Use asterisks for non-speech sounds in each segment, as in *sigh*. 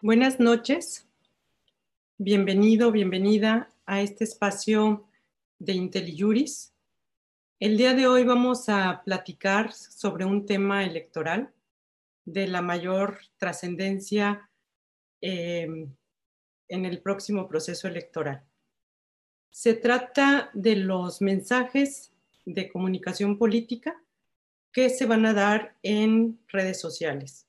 Buenas noches. Bienvenido, bienvenida a este espacio de IntelliJuris. El día de hoy vamos a platicar sobre un tema electoral de la mayor trascendencia em, en el próximo proceso electoral. Se trata de los mensajes de comunicación política que se van a dar en redes sociales.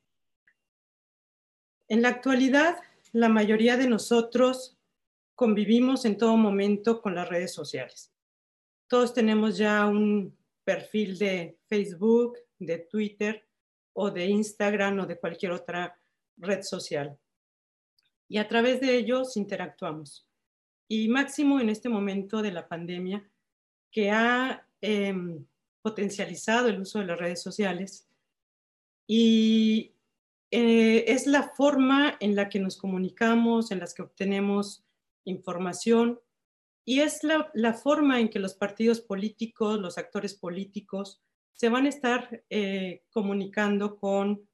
En la actualidad, la mayoría de nosotros convivimos en todo momento con las redes sociales. Todos tenemos ya un perfil de Facebook, de Twitter o de Instagram o de cualquier otra red social. Y a través de ellos interactuamos. Y máximo en este momento de la pandemia, que ha em, potencializado el uso de las redes sociales y eh, es la forma en la que nos comunicamos, en las que obtenemos información y es la, forma en que los partidos políticos, los actores políticos, se van a estar eh, comunicando con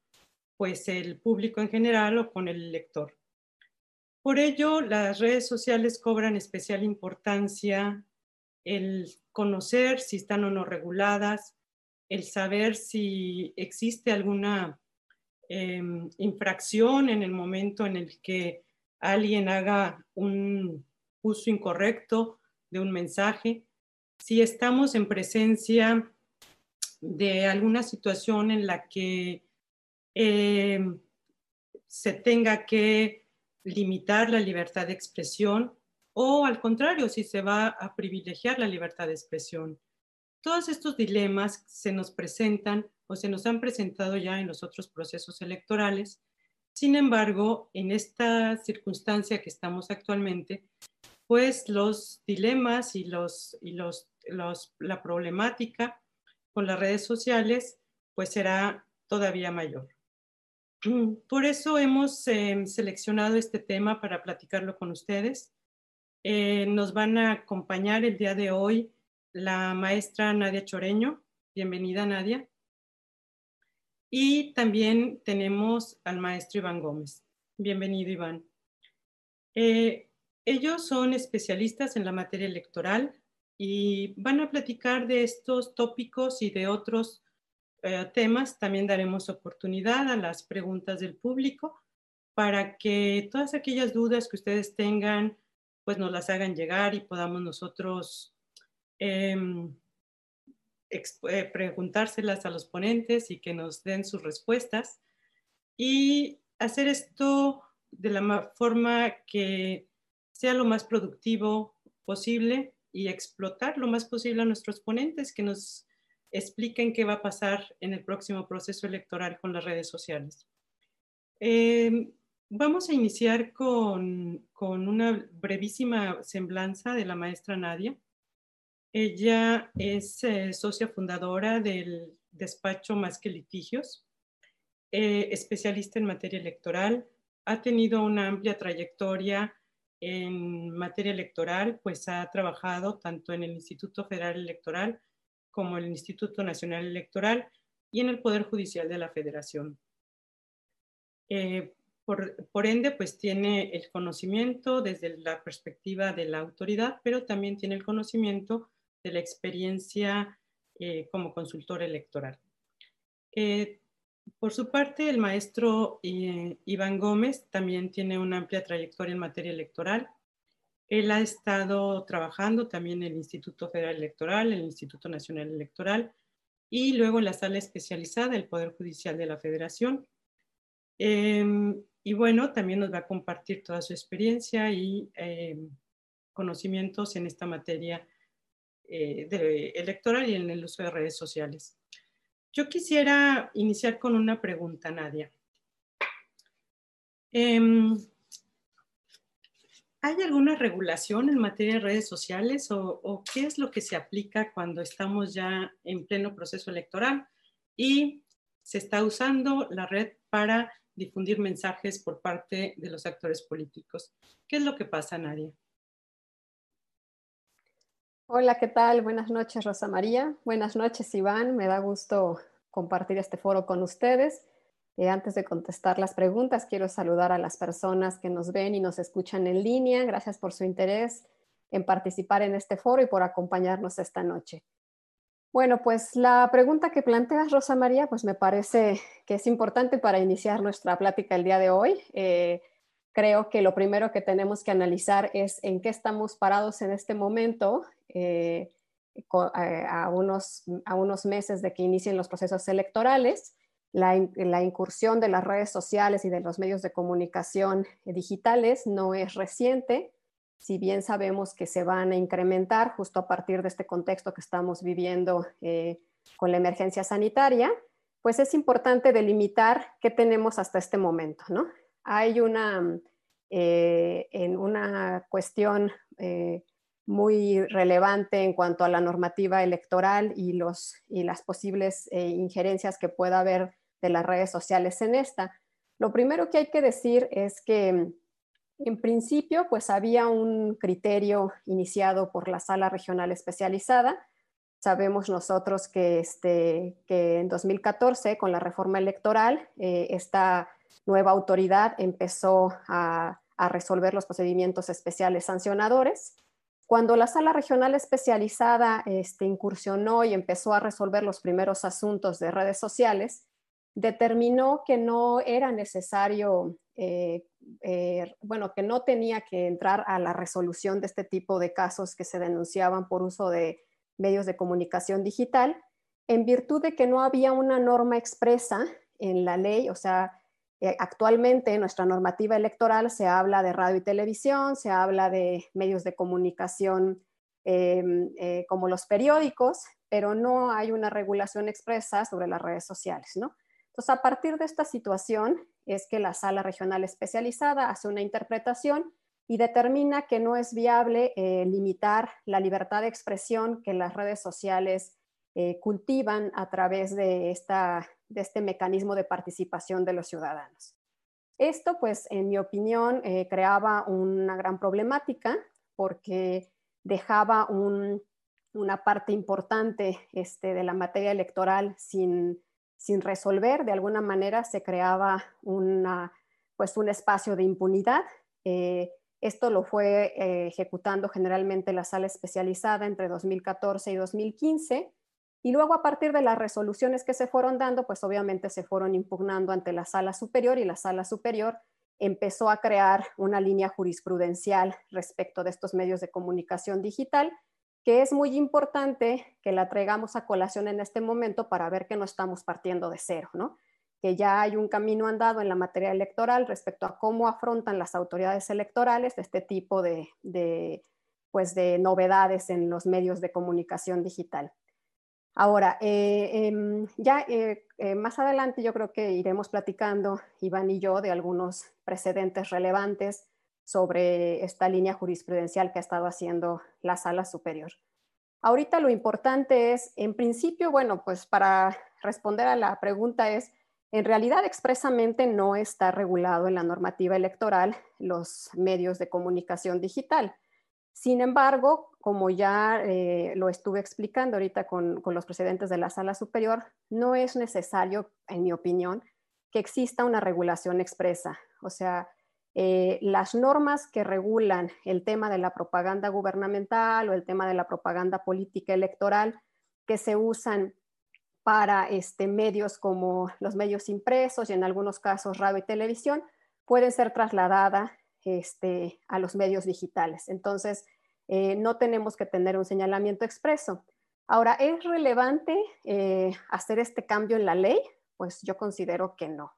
pues, el público en general o con el lector. Por ello, las redes sociales cobran especial importancia el conocer si están o no reguladas, el saber si existe alguna Em, infracción en el momento en el que alguien haga un uso incorrecto de un mensaje, si estamos en presencia de alguna situación en la que em, se tenga que limitar la libertad de expresión o al contrario, si se va a privilegiar la libertad de expresión. Todos estos dilemas se nos presentan o se nos han presentado ya en los otros procesos electorales. Sin embargo, en esta circunstancia que estamos actualmente, pues los dilemas y, los, y los, la problemática con las redes sociales, pues será todavía mayor. *clears throat* Por eso hemos em, seleccionado este tema para platicarlo con ustedes. Eh, nos van a acompañar el día de hoy la maestra Nadia Choreño. Bienvenida, Nadia. Y también tenemos al maestro Iván Gómez. Bienvenido, Iván. Eh, ellos son especialistas en la materia electoral y van a platicar de estos tópicos y de otros eh, temas. También daremos oportunidad a las preguntas del público para que todas aquellas dudas que ustedes tengan, pues nos las hagan llegar y podamos nosotros eh, preguntárselas a los ponentes y que nos den sus respuestas y hacer esto de la forma que sea lo más productivo posible y explotar lo más posible a nuestros ponentes que nos expliquen qué va a pasar en el próximo proceso electoral con las redes sociales. Em, vamos a iniciar con, con, una brevísima semblanza de la maestra Nadia. Ella es eh, socia fundadora del despacho Más que Litigios, eh, especialista en materia electoral. Ha tenido una amplia trayectoria en materia electoral, pues ha trabajado tanto en el Instituto Federal Electoral como en el Instituto Nacional Electoral y en el Poder Judicial de la Federación. Eh, por, por, ende, pues tiene el conocimiento desde la perspectiva de la autoridad, pero también tiene el conocimiento de la experiencia eh, como consultor electoral. Eh, por su parte, el maestro eh, Iván Gómez también tiene una amplia trayectoria en materia electoral. Él ha estado trabajando también en el Instituto Federal Electoral, el Instituto Nacional Electoral y luego en la sala especializada del Poder Judicial de la Federación. Em, y bueno, también nos va a compartir toda su experiencia y em, conocimientos en esta materia eh, electoral y en el uso de redes sociales. Yo quisiera iniciar con una pregunta, Nadia. Em, ¿Hay alguna regulación en materia de redes sociales o, o, qué es lo que se aplica cuando estamos ya en pleno proceso electoral y se está usando la red para difundir mensajes por parte de los actores políticos? ¿Qué es lo que pasa, Nadia? Hola, ¿qué tal? Buenas noches, Rosa María. Buenas noches, Iván. Me da gusto compartir este foro con ustedes. Eh, antes de contestar las preguntas, quiero saludar a las personas que nos ven y nos escuchan en línea. Gracias por su interés en participar en este foro y por acompañarnos esta noche. Bueno, pues la pregunta que planteas, Rosa María, pues me parece que es importante para iniciar nuestra plática el día de hoy. Eh, creo que lo primero que tenemos que analizar es en qué estamos parados en este momento, eh, a, unos, a unos meses de que inicien los procesos electorales la, incursión de las redes sociales y de los medios de comunicación digitales no es reciente, si bien sabemos que se van a incrementar justo a partir de este contexto que estamos viviendo eh, con la emergencia sanitaria, pues es importante delimitar qué tenemos hasta este momento. ¿no? Hay una, eh, en una cuestión eh, muy relevante en cuanto a la normativa electoral y, los, y las posibles injerencias que pueda haber de las redes sociales en esta. Lo primero que hay que decir es que en principio pues había un criterio iniciado por la sala regional especializada. Sabemos nosotros que, este, que en 2014 con la reforma electoral eh, esta nueva autoridad empezó a, resolver los procedimientos especiales sancionadores. Cuando la sala regional especializada este, incursionó y empezó a resolver los primeros asuntos de redes sociales, determinó que no era necesario, eh, eh, bueno, que no tenía que entrar a la resolución de este tipo de casos que se denunciaban por uso de medios de comunicación digital, en virtud de que no había una norma expresa en la ley, o sea, eh, actualmente en nuestra normativa electoral se habla de radio y televisión, se habla de medios de comunicación em, como los periódicos, pero no hay una regulación expresa sobre las redes sociales, ¿no? Entonces, a partir de esta situación es que la sala regional especializada hace una interpretación y determina que no es viable eh, limitar la libertad de expresión que las redes sociales eh, cultivan a través de, esta, de este mecanismo de participación de los ciudadanos. Esto, pues, en mi opinión, eh, creaba una gran problemática porque dejaba una parte importante este, de la materia electoral sin sin resolver, de alguna manera se creaba una, pues un espacio de impunidad. Eh, esto lo fue eh, ejecutando generalmente la sala especializada entre 2014 y 2015. Y luego a partir de las resoluciones que se fueron dando, pues obviamente se fueron impugnando ante la sala superior y la sala superior empezó a crear una línea jurisprudencial respecto de estos medios de comunicación digital que es muy importante que la traigamos a colación en este momento para ver que no estamos partiendo de cero, ¿no? que ya hay un camino andado en la materia electoral respecto a cómo afrontan las autoridades electorales este tipo de, pues de novedades en los medios de comunicación digital. Ahora, eh, em, ya eh, eh, más adelante yo creo que iremos platicando, Iván y yo, de algunos precedentes relevantes sobre esta línea jurisprudencial que ha estado haciendo la sala superior. Ahorita lo importante es, en principio, bueno, pues para responder a la pregunta es, en realidad expresamente no está regulado en la normativa electoral los medios de comunicación digital. Sin embargo, como ya eh, lo estuve explicando ahorita con, con los precedentes de la sala superior, no es necesario, en mi opinión, que exista una regulación expresa. O sea, eh, las normas que regulan el tema de la propaganda gubernamental o el tema de la propaganda política electoral que se usan para este, medios como los medios impresos y en algunos casos radio y televisión pueden ser trasladadas este, a los medios digitales. Entonces, eh, no tenemos que tener un señalamiento expreso. Ahora, ¿es relevante eh, hacer este cambio en la ley? Pues yo considero que no.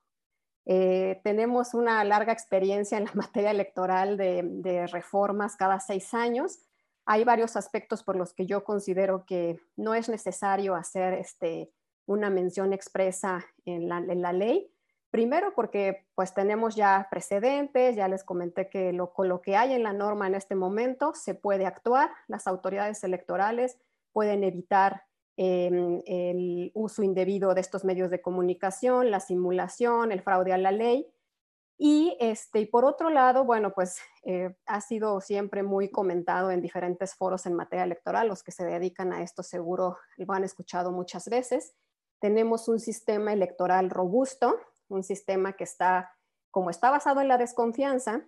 Eh, tenemos una larga experiencia en la *laughs* materia electoral de, reformas cada seis años. Hay varios aspectos por los que yo considero que no es necesario hacer este, una mención expresa en la, ley. Primero porque pues tenemos ya precedentes, ya les comenté que lo, con lo que hay en la norma en este momento se puede actuar, las autoridades electorales pueden evitar Em, el uso indebido de estos medios de comunicación, la simulación, el fraude a la ley. Y, este, y por otro lado, bueno, pues eh, ha sido siempre muy comentado en diferentes foros en materia electoral, los que se dedican a esto seguro lo han escuchado muchas veces. Tenemos un sistema electoral robusto, un sistema que está, como está basado en la desconfianza,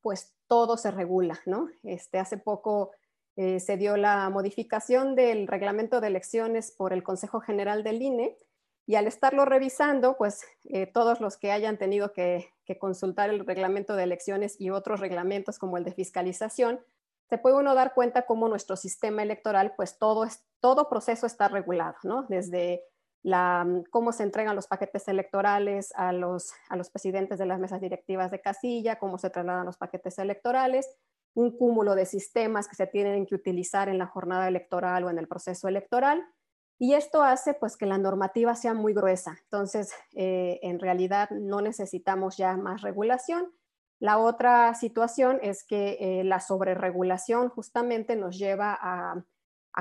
pues todo se regula, ¿no? Este, hace poco eh, se dio la modificación del reglamento de elecciones por el Consejo General del INE y al estarlo revisando, pues eh, todos los que hayan tenido que, consultar el reglamento de elecciones y otros reglamentos como el de fiscalización, se puede uno dar cuenta cómo nuestro sistema electoral, pues todo, es, todo proceso está regulado, ¿no? Desde la, cómo se entregan los paquetes electorales a los, a los presidentes de las mesas directivas de casilla, cómo se trasladan los paquetes electorales, un cúmulo de sistemas que se tienen que utilizar en la jornada electoral o en el proceso electoral. Y esto hace pues que la normativa sea muy gruesa. Entonces, eh, en realidad no necesitamos ya más regulación. La otra situación es que eh, la sobreregulación justamente nos lleva a,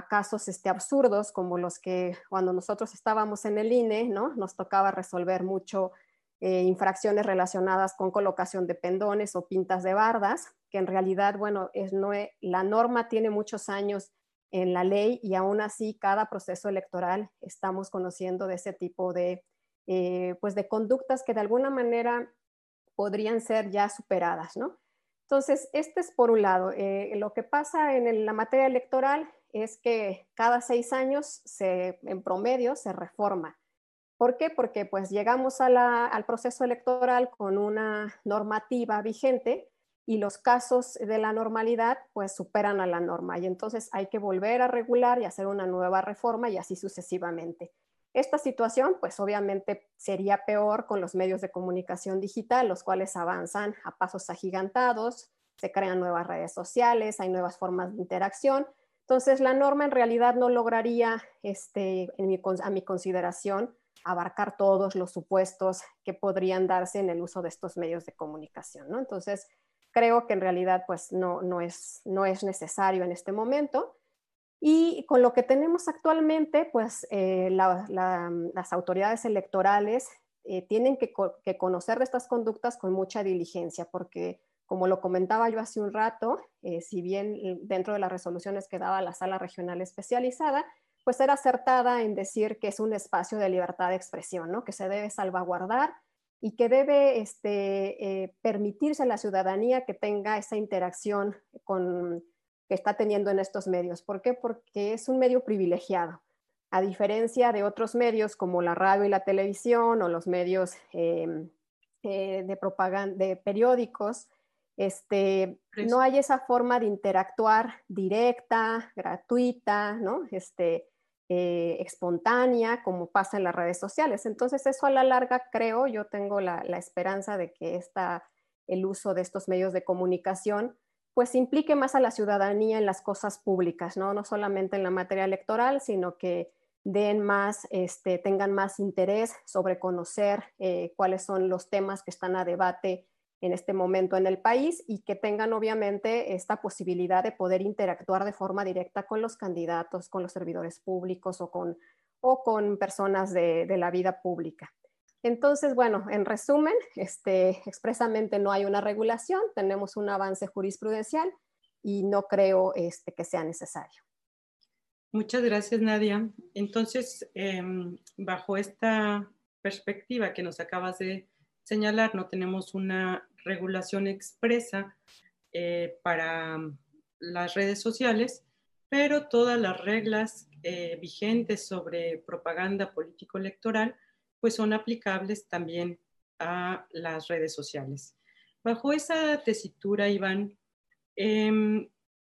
casos este, absurdos como los que cuando nosotros estábamos en el INE, ¿no? Nos tocaba resolver mucho eh, infracciones relacionadas con colocación de pendones o pintas de bardas, que en realidad, bueno, es, no, la norma tiene muchos años en la ley y aún así cada proceso electoral estamos conociendo de ese tipo de, eh, pues de conductas que de alguna manera podrían ser ya superadas, ¿no? Entonces, este es por un lado. Eh, lo que pasa en la materia electoral es que cada seis años, se, en promedio, se reforma ¿Por qué? Porque pues llegamos al proceso electoral con una normativa vigente y los casos de la normalidad pues superan a la norma y entonces hay que volver a regular y hacer una nueva reforma y así sucesivamente. Esta situación pues obviamente sería peor con los medios de comunicación digital, los cuales avanzan a pasos agigantados, se crean nuevas redes sociales, hay nuevas formas de interacción. Entonces la norma en realidad no lograría, este, a mi consideración, abarcar todos los supuestos que podrían darse en el uso de estos medios de comunicación, ¿no? Entonces, creo que en realidad pues no, no, es, no es necesario en este momento. Y con lo que tenemos actualmente, pues eh, las autoridades electorales eh, tienen que, conocer de estas conductas con mucha diligencia, porque como lo comentaba yo hace un rato, eh, si bien dentro de las resoluciones que daba la sala regional especializada, pues ser acertada en decir que es un espacio de libertad de expresión, ¿no? que se debe salvaguardar y que debe este, eh, permitirse a la ciudadanía que tenga esa interacción con, que está teniendo en estos medios. ¿Por qué? Porque es un medio privilegiado. A diferencia de otros medios como la radio y la televisión o los medios em, eh, de propaganda, de periódicos, este, no hay esa forma de interactuar directa, gratuita, ¿no? Este, eh, espontánea como pasa en las redes sociales. Entonces eso a la larga creo, yo tengo la, esperanza de que esta, el uso de estos medios de comunicación pues implique más a la ciudadanía en las cosas públicas, no, no solamente en la materia electoral, sino que den más, este, tengan más interés sobre conocer eh, cuáles son los temas que están a debate en este momento en el país y que tengan obviamente esta posibilidad de poder interactuar de forma directa con los candidatos, con los servidores públicos o con, o con personas de, la vida pública. Entonces, bueno, en resumen, este, expresamente no hay una regulación, tenemos un avance jurisprudencial y no creo este, que sea necesario. Muchas gracias, Nadia. Entonces, em, bajo esta perspectiva que nos acabas de señalar, no tenemos una regulación expresa eh, para las redes sociales, pero todas las reglas eh, vigentes sobre propaganda político-electoral pues son aplicables también a las redes sociales. Bajo esa tesitura, Iván, em,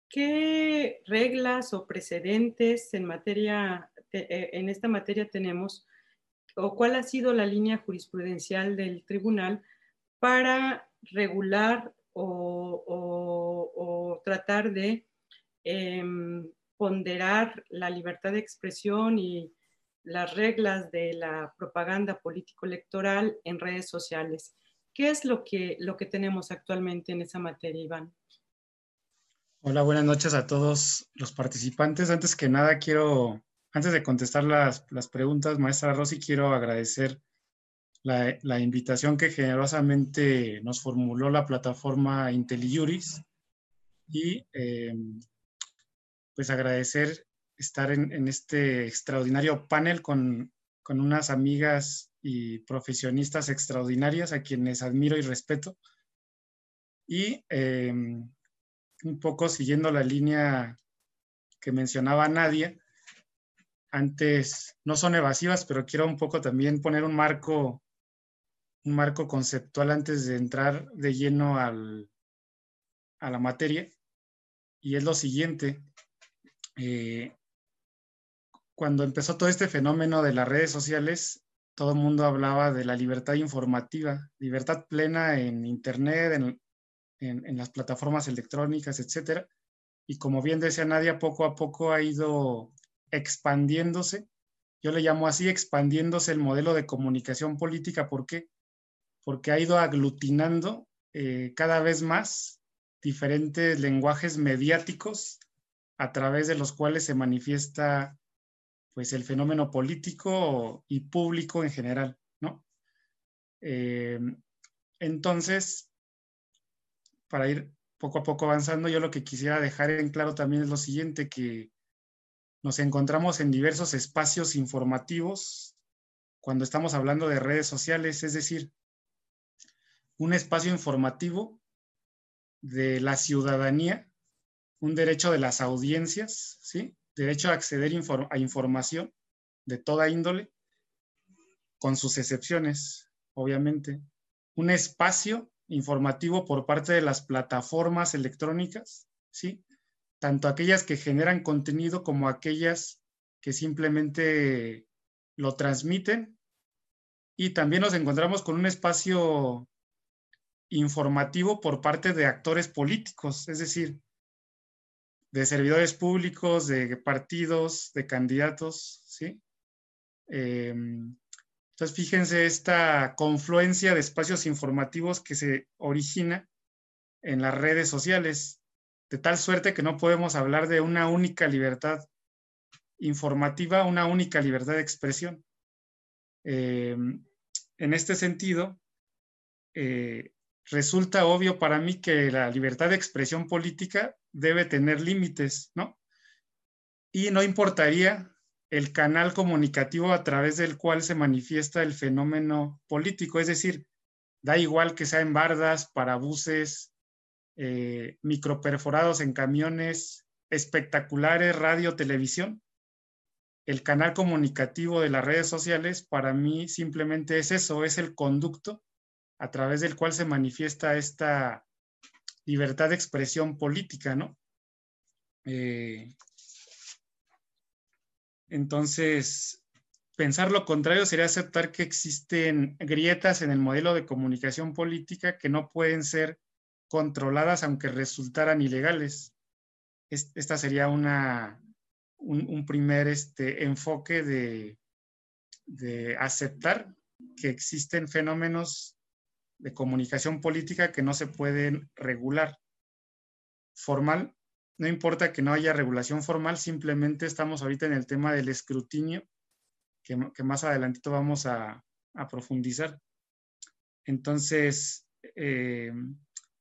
¿qué reglas o precedentes en, materia, eh, en esta materia tenemos o cuál ha sido la línea jurisprudencial del tribunal para regular o, tratar de em, ponderar la libertad de expresión y las reglas de la propaganda político-electoral en redes sociales. ¿Qué es lo que, lo que tenemos actualmente en esa materia, Iván? Hola, buenas noches a todos los participantes. Antes que nada, quiero, antes de contestar las, las preguntas, maestra Rosy, quiero agradecer la, invitación que generosamente nos formuló la plataforma IntelliJuris y eh, pues agradecer estar en, este extraordinario panel con, unas amigas y profesionistas extraordinarias a quienes admiro y respeto. Y em, un poco siguiendo la línea que mencionaba Nadia, antes no son evasivas, pero quiero un poco también poner un marco, un marco conceptual antes de entrar de lleno al, a la materia. Y es lo siguiente. Eh, cuando empezó todo este fenómeno de las redes sociales, todo el mundo hablaba de la libertad informativa, libertad plena en Internet, en, las plataformas electrónicas, etc. Y como bien decía Nadia, poco a poco ha ido expandiéndose. Yo le llamo así, expandiéndose el modelo de comunicación política. ¿Por qué? Porque ha ido aglutinando eh, cada vez más diferentes lenguajes mediáticos a través de los cuales se manifiesta pues el fenómeno político y público en general, ¿no? Eh, entonces, para ir poco a poco avanzando, yo lo que quisiera dejar en claro también es lo siguiente, que nos encontramos en diversos espacios informativos cuando estamos hablando de redes sociales, es decir, un espacio informativo de la ciudadanía, un derecho de las audiencias, ¿sí? derecho a acceder a información de toda índole, con sus excepciones, obviamente. Un espacio informativo por parte de las plataformas electrónicas, ¿sí? Tanto aquellas que generan contenido como aquellas que simplemente lo transmiten. Y también nos encontramos con un espacio informativo por parte de actores políticos, es decir, de servidores públicos, de partidos, de candidatos, ¿sí? Em, entonces, fíjense esta confluencia de espacios informativos que se origina en las redes sociales, de tal suerte que no podemos hablar de una única libertad informativa, una única libertad de expresión. Em, en este sentido, eh, resulta obvio para mí que la libertad de expresión política debe tener límites, ¿no? Y no importaría el canal comunicativo a través del cual se manifiesta el fenómeno político, es decir, da igual que sea en bardas, parabuses, eh, microperforados en camiones, espectaculares, radio, televisión. El canal comunicativo de las redes sociales para mí simplemente es eso, es el conducto a través del cual se manifiesta esta libertad de expresión política, ¿no? Eh, entonces, pensar lo contrario sería aceptar que existen grietas en el modelo de comunicación política que no pueden ser controladas aunque resultaran ilegales. Esta sería una, un, primer este, enfoque de, de aceptar que existen fenómenos de comunicación política que no se pueden regular. Formal, no importa que no haya regulación formal, simplemente estamos ahorita en el tema del escrutinio, que, más adelantito vamos a, profundizar. Entonces, eh,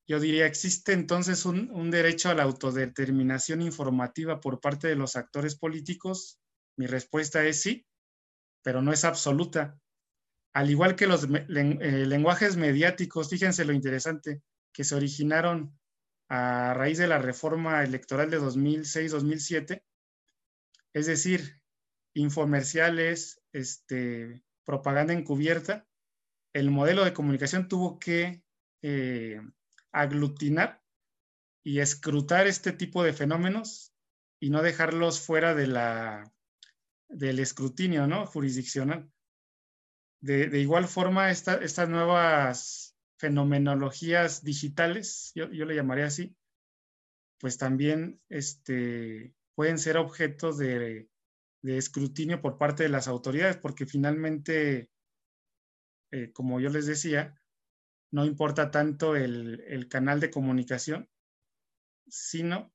yo diría, ¿existe entonces un, un, derecho a la autodeterminación informativa por parte de los actores políticos? Mi respuesta es sí, pero no es absoluta al igual que los eh, lenguajes mediáticos, fíjense lo interesante, que se originaron a raíz de la reforma electoral de 2006-2007, es decir, infomerciales, este, propaganda encubierta, el modelo de comunicación tuvo que eh, aglutinar y escrutar este tipo de fenómenos y no dejarlos fuera del escrutinio ¿no? jurisdiccional. De, igual forma, estas nuevas fenomenologías digitales, yo, le llamaré así, pues también este, pueden ser objetos de, escrutinio por parte de las autoridades, porque finalmente, eh, como yo les decía, no importa tanto el, el canal de comunicación, sino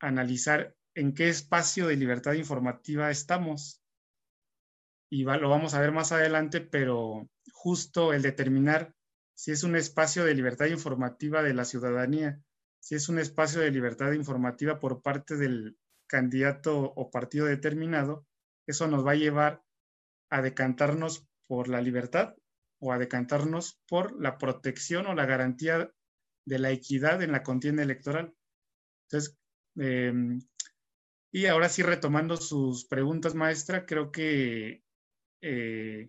analizar en qué espacio de libertad informativa estamos y lo vamos a ver más adelante, pero justo el determinar si es un espacio de libertad informativa de la ciudadanía, si es un espacio de libertad informativa por parte del candidato o partido determinado, eso nos va a llevar a decantarnos por la libertad o a decantarnos por la protección o la garantía de la equidad en la contienda electoral. Entonces, em, y ahora sí, retomando sus preguntas, maestra, creo que, eh,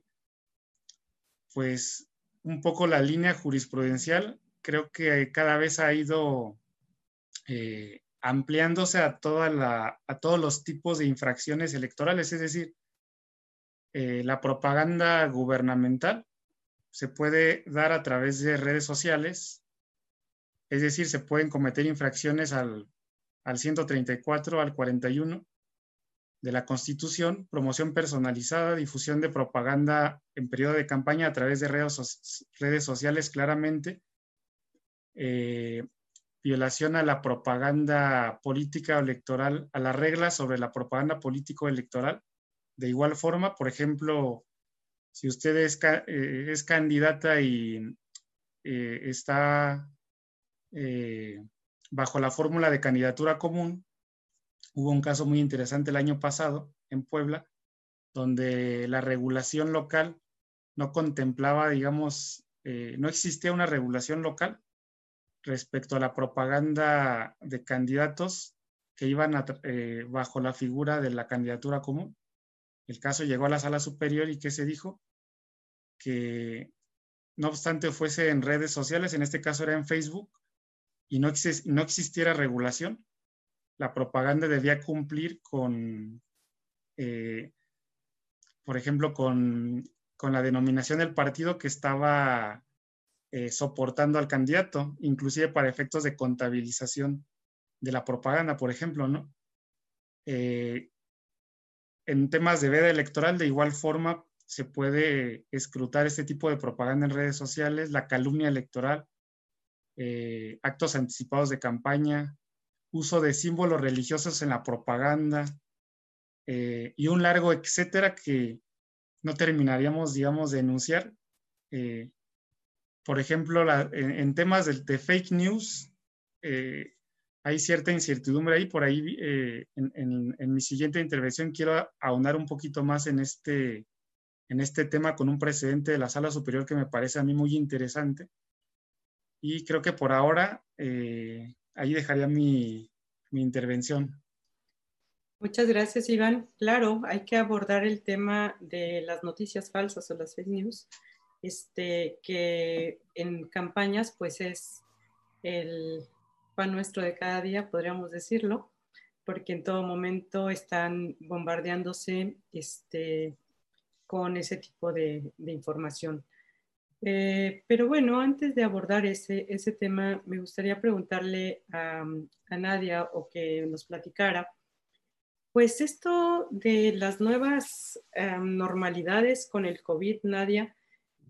pues, un poco la línea jurisprudencial, creo que cada vez ha ido eh, ampliándose a, a todos los tipos de infracciones electorales, es decir, eh, la propaganda gubernamental se puede dar a través de redes sociales, es decir, se pueden cometer infracciones al, al 134, al 41 de la Constitución, promoción personalizada, difusión de propaganda en periodo de campaña a través de redes, redes sociales claramente, eh, violación a la propaganda política electoral, a las reglas sobre la propaganda político-electoral. De igual forma, por ejemplo, si usted es, eh, candidata y eh, está bajo la fórmula de candidatura común, hubo un caso muy interesante el año pasado en Puebla, donde la regulación local no contemplaba, digamos, no existía una regulación local respecto a la propaganda de candidatos que iban eh, bajo la figura de la candidatura común. El caso llegó a la sala superior y ¿qué se dijo? Que no obstante fuese en redes sociales, en este caso era en Facebook, y no, no existiera regulación, la propaganda debía cumplir con, eh, por ejemplo, con, con la denominación del partido que estaba eh, soportando al candidato, inclusive para efectos de contabilización de la propaganda, por ejemplo, ¿no? Eh, en temas de veda electoral, de igual forma, se puede escrutar este tipo de propaganda en redes sociales, la calumnia electoral, actos anticipados de campaña, uso de símbolos religiosos en la propaganda y un largo etcétera que no terminaríamos, digamos, de enunciar, por ejemplo, en, temas de, fake news, eh, hay cierta incertidumbre ahí. Por ahí, eh, en, mi siguiente intervención, quiero ahondar un poquito más en este, en este tema con un precedente de la Sala Superior que me parece a mí muy interesante. Y creo que por ahora eh, ahí dejaría mi, mi intervención. Muchas gracias, Iván. Claro, hay que abordar el tema de las noticias falsas o las fake news este, que en campañas pues es el pan nuestro de cada día, podríamos decirlo, porque en todo momento están bombardeándose este, con ese tipo de, información. Eh, pero bueno, antes de abordar ese, ese tema, me gustaría preguntarle a, Nadia o que nos platicara, pues esto de las nuevas eh, normalidades con el COVID, Nadia,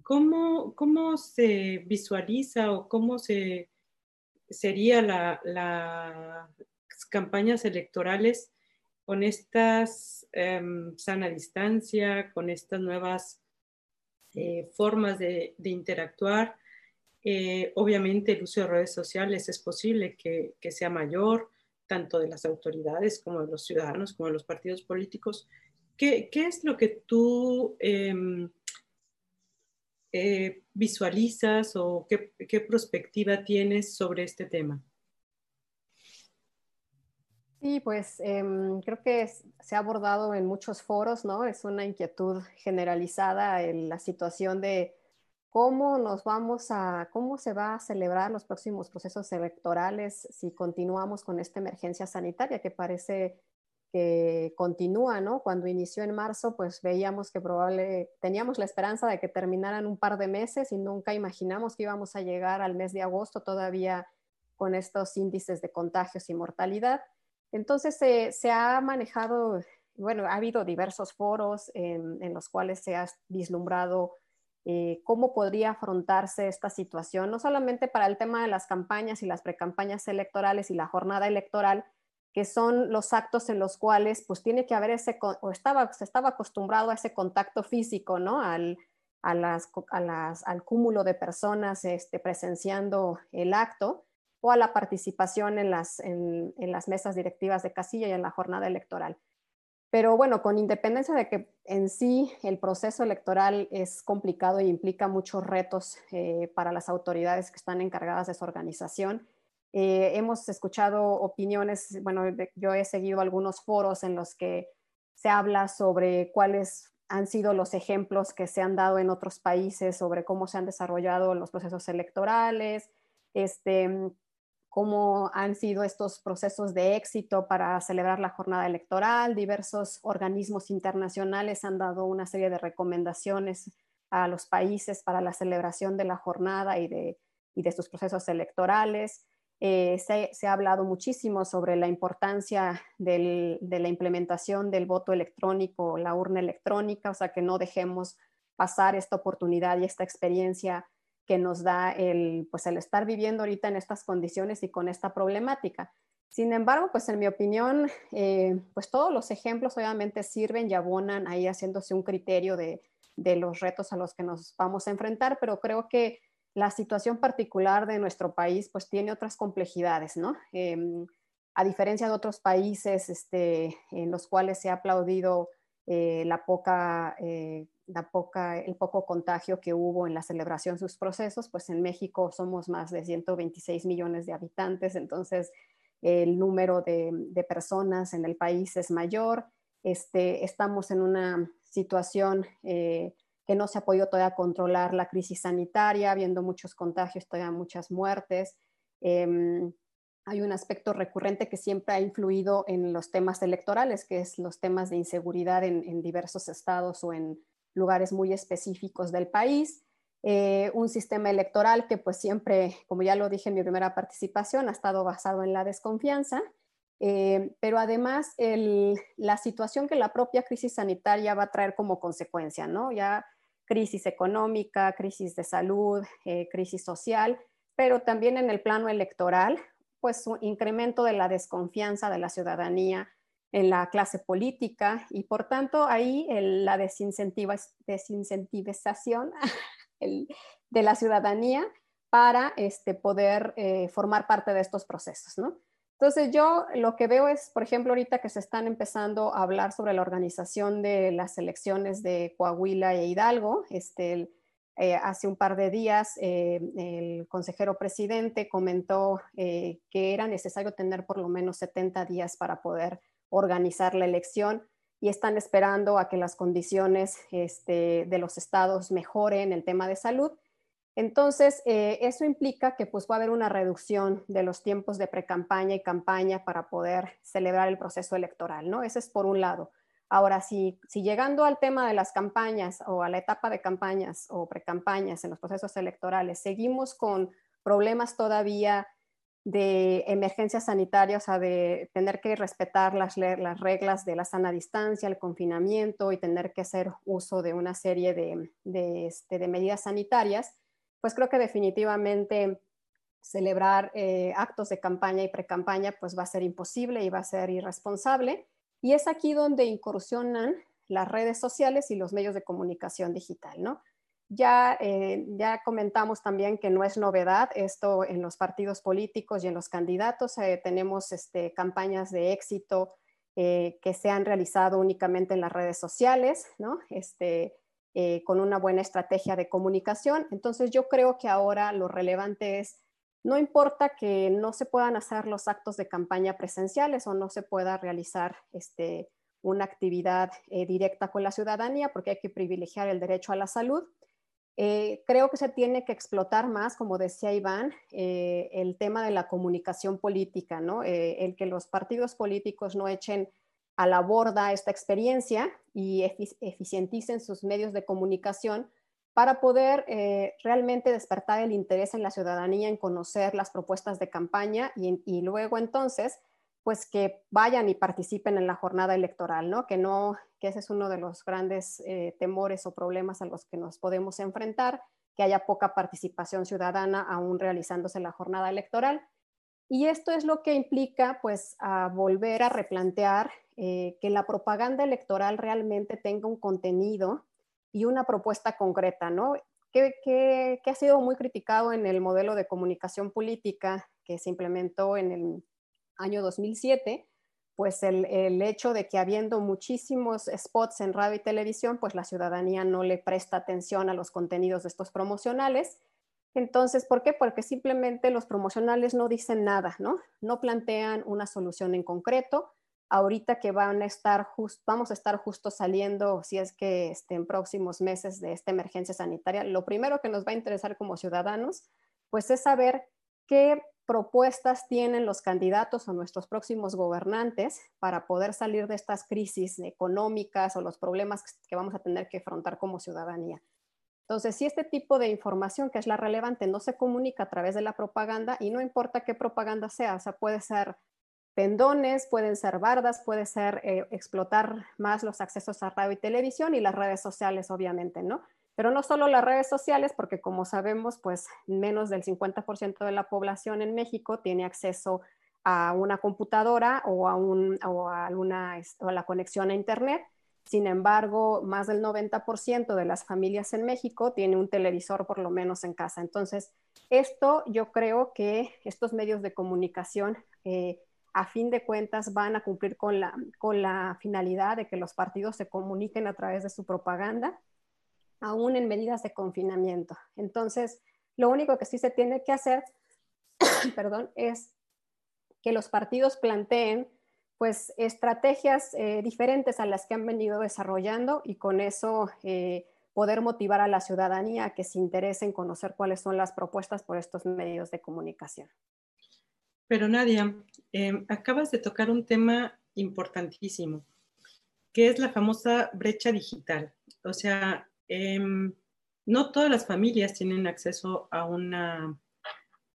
¿Cómo, cómo se visualiza o cómo se, sería las la campañas electorales con estas em, sana distancia, con estas nuevas eh, formas de, interactuar? Eh, obviamente el uso de redes sociales es posible que, sea mayor, tanto de las autoridades como de los ciudadanos, como de los partidos políticos. ¿Qué, es lo que tú... Em, eh, visualizas o qué, qué, perspectiva tienes sobre este tema? Sí, pues em, creo que se ha abordado en muchos foros, ¿no? Es una inquietud generalizada en la situación de cómo nos vamos a, cómo se va a celebrar los próximos procesos electorales si continuamos con esta emergencia sanitaria que parece que continúa, ¿no? Cuando inició en marzo, pues veíamos que probable, teníamos la esperanza de que terminaran un par de meses y nunca imaginamos que íbamos a llegar al mes de agosto todavía con estos índices de contagios y mortalidad. Entonces se ha manejado, bueno, ha habido diversos foros en, los cuales se ha vislumbrado eh, cómo podría afrontarse esta situación, no solamente para el tema de las campañas y las precampañas electorales y la jornada electoral, que son los actos en los cuales pues tiene que haber ese, o estaba, se estaba acostumbrado a ese contacto físico, ¿no? Al, al cúmulo de personas este, presenciando el acto o a la participación en las, en, las mesas directivas de casilla y en la jornada electoral. Pero bueno, con independencia de que en sí el proceso electoral es complicado e implica muchos retos eh, para las autoridades que están encargadas de su organización, eh, hemos escuchado opiniones, bueno, yo he seguido algunos foros en los que se habla sobre cuáles han sido los ejemplos que se han dado en otros países sobre cómo se han desarrollado los procesos electorales, este, cómo han sido estos procesos de éxito para celebrar la jornada electoral. Diversos organismos internacionales han dado una serie de recomendaciones a los países para la celebración de la jornada y de, y de sus procesos electorales. Eh, se, ha hablado muchísimo sobre la importancia de la implementación del voto electrónico, la urna electrónica, o sea, que no dejemos pasar esta oportunidad y esta experiencia que nos da el, pues el estar viviendo ahorita en estas condiciones y con esta problemática. Sin embargo, pues en mi opinión, eh, pues todos los ejemplos obviamente sirven y abonan ahí haciéndose un criterio de, de, los retos a los que nos vamos a enfrentar, pero creo que la situación particular de nuestro país pues tiene otras complejidades, ¿no? Em, a diferencia de otros países este, en los cuales se ha aplaudido eh, la poca eh, la poca, el poco contagio que hubo en la celebración de sus procesos, pues en México somos más de 126 millones de habitantes, entonces el número de, personas en el país es mayor. Este, estamos en una situación eh, que no se ha podido todavía controlar la crisis sanitaria, habiendo muchos contagios, todavía muchas muertes. Em, hay un aspecto recurrente que siempre ha influido en los temas electorales, que es los temas de inseguridad en diversos estados o en, lugares muy específicos del país. Eh, un sistema electoral que pues siempre, como ya lo dije en mi primera participación, ha estado basado en la desconfianza, eh, pero además la situación que la propia crisis sanitaria va a traer como consecuencia, ¿no? Ya crisis económica, crisis de salud, eh, crisis social, pero también en el plano electoral, pues un incremento de la desconfianza de la ciudadanía en la clase política y por tanto ahí la desincentivización *laughs* de la ciudadanía para este, poder eh, formar parte de estos procesos, ¿no? Entonces yo lo que veo es, por ejemplo, ahorita que se están empezando a hablar sobre la organización de las elecciones de Coahuila e Hidalgo, este, eh, hace un par de días eh, el consejero presidente comentó que era necesario tener por lo menos 70 días para poder organizar la elección y están esperando a que las condiciones este, de los estados mejoren el tema de salud. Entonces, eh, eso implica que pues va a haber una reducción de los tiempos de pre-campaña y campaña para poder celebrar el proceso electoral, ¿no? Ese es por un lado. Ahora, si, si llegando al tema de las campañas o a la etapa de campañas o pre-campañas en los procesos electorales, seguimos con problemas todavía de emergencia sanitaria, o sea, de tener que respetar las, las, reglas de la sana distancia, el confinamiento y tener que hacer uso de una serie de, de, este, de medidas sanitarias, pues creo que definitivamente celebrar eh, actos de campaña y pre-campaña pues va a ser imposible y va a ser irresponsable. Y es aquí donde incursionan las redes sociales y los medios de comunicación digital, ¿no? Ya, eh, ya comentamos también que no es novedad esto en los partidos políticos y en los candidatos. Eh, tenemos este, campañas de éxito eh, que se han realizado únicamente en las redes sociales, ¿no? este, con una buena estrategia de comunicación. Entonces yo creo que ahora lo relevante es, no importa que no se puedan hacer los actos de campaña presenciales o no se pueda realizar este, una actividad directa con la ciudadanía, porque hay que privilegiar el derecho a la salud eh, creo que se tiene que explotar más, como decía Iván, eh, el tema de la comunicación política, ¿no? Eh, el que los partidos políticos no echen a la borda esta experiencia y eficienticen sus medios de comunicación para poder realmente despertar el interés en la ciudadanía en conocer las propuestas de campaña y luego entonces pues que vayan y participen en la jornada electoral, ¿no? Que no, que ese es uno de los grandes eh, temores o problemas a los que nos podemos enfrentar, que haya poca participación ciudadana aún realizándose la jornada electoral. Y esto es lo que implica, pues, volver a replantear eh, que la propaganda electoral realmente tenga un contenido y una propuesta concreta, ¿no? Que, que ha sido muy criticado en el modelo de comunicación política que se implementó en el año 2007, pues el, el, hecho de que habiendo muchísimos spots en radio y televisión, pues la ciudadanía no le presta atención a los contenidos de estos promocionales. Entonces, ¿por qué? Porque simplemente los promocionales no dicen nada, ¿no? No plantean una solución en concreto. Ahorita que van a estar vamos a estar justo saliendo, si es que estén en próximos meses de esta emergencia sanitaria, lo primero que nos va a interesar como ciudadanos, pues es saber qué propuestas tienen los candidatos o nuestros próximos gobernantes para poder salir de estas crisis económicas o los problemas que vamos a tener que afrontar como ciudadanía. Entonces, si este tipo de información, que es la relevante, no se comunica a través de la propaganda, y no importa qué propaganda sea, o sea, puede ser pendones, pueden ser bardas, puede ser eh, explotar más los accesos a radio y televisión y las redes sociales, obviamente, ¿no? Pero no solo las redes sociales, porque como sabemos, pues menos del 50% de la población en México tiene acceso a una computadora o a, un, o a, alguna, o a la conexión a Internet. Sin embargo, más del 90% de las familias en México tiene un televisor por lo menos en casa. Entonces, esto yo creo que estos medios de comunicación, eh, a fin de cuentas, van a cumplir con la, con la finalidad de que los partidos se comuniquen a través de su propaganda aún en medidas de confinamiento. Entonces, lo único que sí se tiene que hacer, *coughs* perdón, es que los partidos planteen pues estrategias eh, diferentes a las que han venido desarrollando y con eso eh, poder motivar a la ciudadanía a que se interese en conocer cuáles son las propuestas por estos medios de comunicación. Pero Nadia, em, acabas de tocar un tema importantísimo, que es la famosa brecha digital. O sea, Em, no todas las familias tienen acceso a una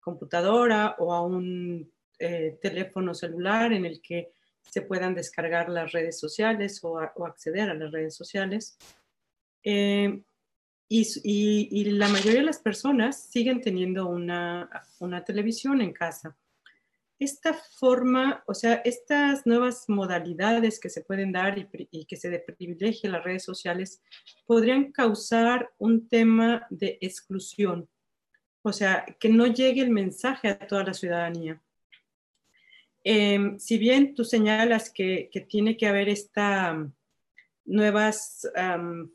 computadora o a un eh, teléfono celular en el que se puedan descargar las redes sociales o, acceder a las redes sociales. Em, y, la mayoría de las personas siguen teniendo una televisión en casa esta forma, o sea, estas nuevas modalidades que se pueden dar y, que se privilegien las redes sociales podrían causar un tema de exclusión, o sea, que no llegue el mensaje a toda la ciudadanía. Em, si bien tú señalas que, tiene que haber estas nuevas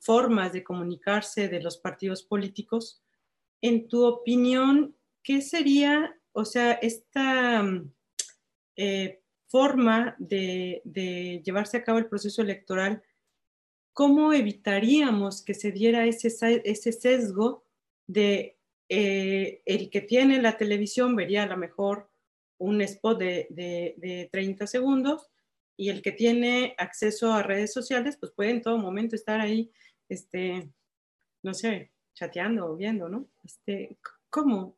formas de comunicarse de los partidos políticos, en tu opinión, ¿qué sería o sea, esta mm, eh, forma de, llevarse a cabo el proceso electoral, ¿cómo evitaríamos que se diera ese, sesgo de eh, el que tiene la televisión vería a lo mejor un spot de, de, 30 segundos y el que tiene acceso a redes sociales, pues puede en todo momento estar ahí, este, no sé, chateando o viendo, ¿no? Este, ¿cómo?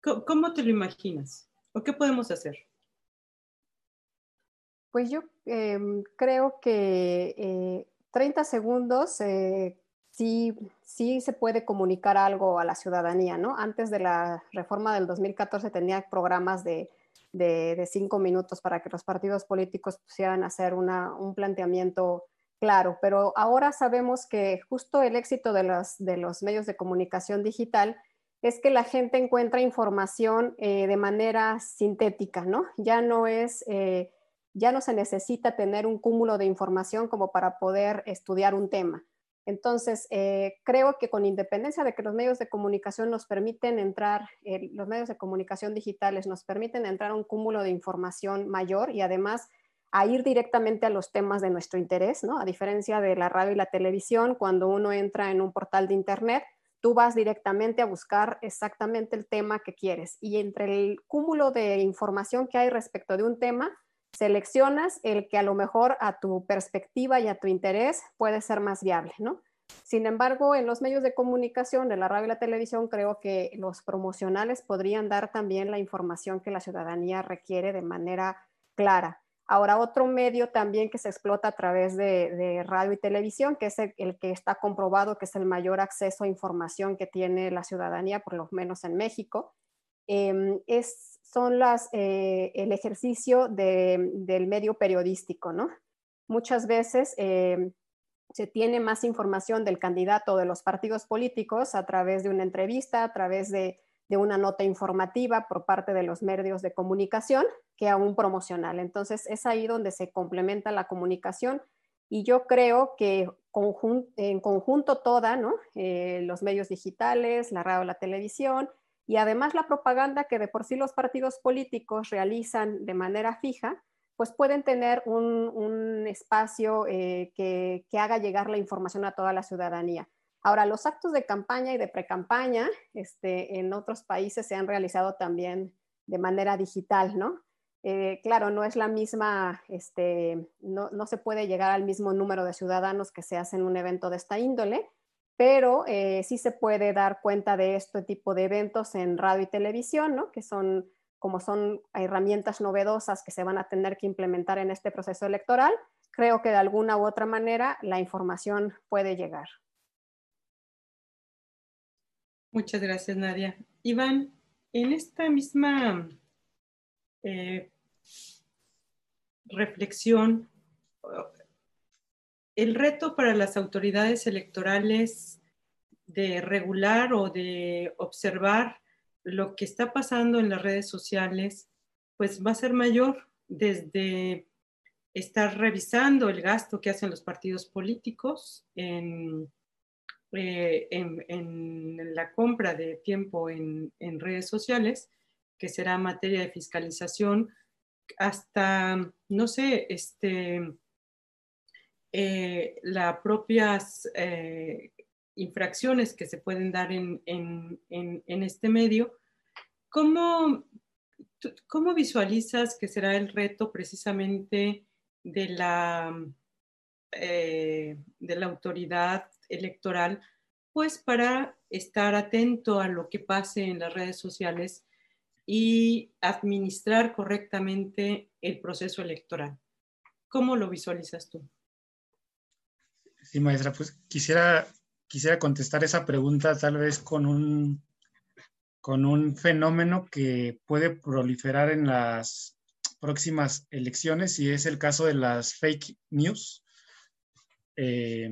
¿Cómo te lo imaginas? ¿O qué podemos hacer? Pues yo em, creo que 30 eh, segundos eh, sí, sí se puede comunicar algo a la ciudadanía, ¿no? Antes de la reforma del 2014 tenía programas de, de, cinco minutos para que los partidos políticos pusieran a hacer un planteamiento claro, pero ahora sabemos que justo el éxito de los, de los medios de comunicación digital es que la gente encuentra información eh, de manera sintética, ¿no? Ya no es, eh, ya no se necesita tener un cúmulo de información como para poder estudiar un tema. Entonces, eh, creo que con independencia de que los medios de comunicación nos permiten entrar, los medios de comunicación digitales nos permiten entrar a un cúmulo de información mayor y además a ir directamente a los temas de nuestro interés, ¿no? A diferencia de la radio y la televisión, cuando uno entra en un portal de Internet, tú vas directamente a buscar exactamente el tema que quieres y entre el cúmulo de información que hay respecto de un tema, seleccionas el que a lo mejor a tu perspectiva y a tu interés puede ser más viable, ¿no? Sin embargo, en los medios de comunicación, de la radio y la televisión, creo que los promocionales podrían dar también la información que la ciudadanía requiere de manera clara. Ahora, otro medio también que se explota a través de, radio y televisión, que es el, que está comprobado que es el mayor acceso a información que tiene la ciudadanía, por lo menos en México, em, es, son las, eh, el ejercicio del medio periodístico, ¿no? Muchas veces em, se tiene más información del candidato de los partidos políticos a través de una entrevista, a través de de una nota informativa por parte de los medios de comunicación que a un promocional. Entonces es ahí donde se complementa la comunicación y yo creo que en conjunto toda, ¿no? Eh, los medios digitales, la radio, la televisión y además la propaganda que de por sí los partidos políticos realizan de manera fija, pues pueden tener un, espacio eh, que, que, haga llegar la información a toda la ciudadanía. Ahora, los actos de campaña y de precampaña este, en otros países se han realizado también de manera digital, ¿no? Eh, claro, no es la misma, este, no, no, se puede llegar al mismo número de ciudadanos que se hace en un evento de esta índole, pero eh, sí se puede dar cuenta de este tipo de eventos en radio y televisión, ¿no? que son como son herramientas novedosas que se van a tener que implementar en este proceso electoral, creo que de alguna u otra manera la información puede llegar. Muchas gracias, Nadia. Iván, en esta misma eh, reflexión, el reto para las autoridades electorales de regular o de observar lo que está pasando en las redes sociales, pues va a ser mayor desde estar revisando el gasto que hacen los partidos políticos en, eh, en, la compra de tiempo en, en, redes sociales, que será materia de fiscalización, hasta, no sé, este, eh, las propias eh, infracciones que se pueden dar en, este medio. ¿Cómo, ¿Cómo, visualizas que será el reto precisamente de la, eh, de la autoridad electoral, pues para estar atento a lo que pase en las redes sociales y administrar correctamente el proceso electoral? ¿Cómo lo visualizas tú? Sí, maestra, pues quisiera quisiera contestar esa pregunta tal vez con un, con un fenómeno que puede proliferar en las próximas elecciones y es el caso de las fake news. Eh,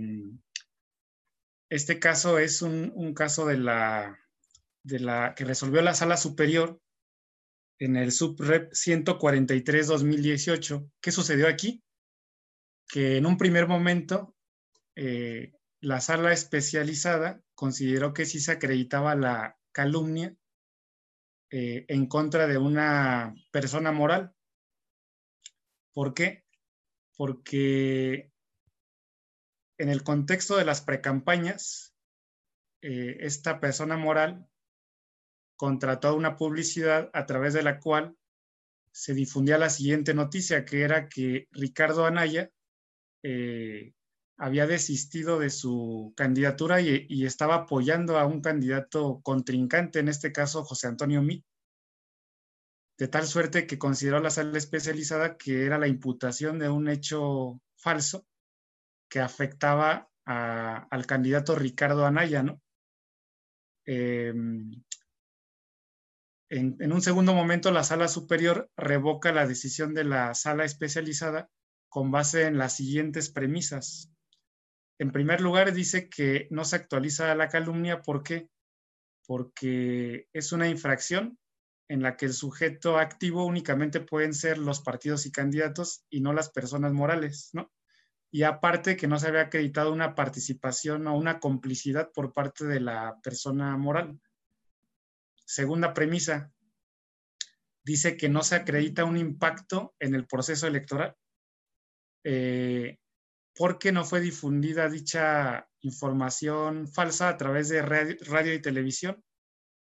este caso es un, caso de la, de la que resolvió la sala superior en el subrep 143-2018. ¿Qué sucedió aquí? Que en un primer momento eh, la sala especializada consideró que sí se acreditaba la calumnia eh, en contra de una persona moral. ¿Por qué? Porque en el contexto de las precampañas, eh, esta persona moral contrató una publicidad a través de la cual se difundía la siguiente noticia, que era que Ricardo Anaya eh, había desistido de su candidatura y, estaba apoyando a un candidato contrincante, en este caso José Antonio Mit, de tal suerte que consideró la sala especializada que era la imputación de un hecho falso que afectaba al candidato Ricardo Anaya, ¿no? Em, en, un segundo momento, la sala superior revoca la decisión de la sala especializada con base en las siguientes premisas en primer lugar, dice que no se actualiza la calumnia. ¿Por qué? Porque es una infracción en la que el sujeto activo únicamente pueden ser los partidos y candidatos y no las personas morales, ¿no? Y aparte que no se había acreditado una participación o una complicidad por parte de la persona moral. Segunda premisa, dice que no se acredita un impacto en el proceso electoral. Eh, porque no fue difundida dicha información falsa a través de radio, y televisión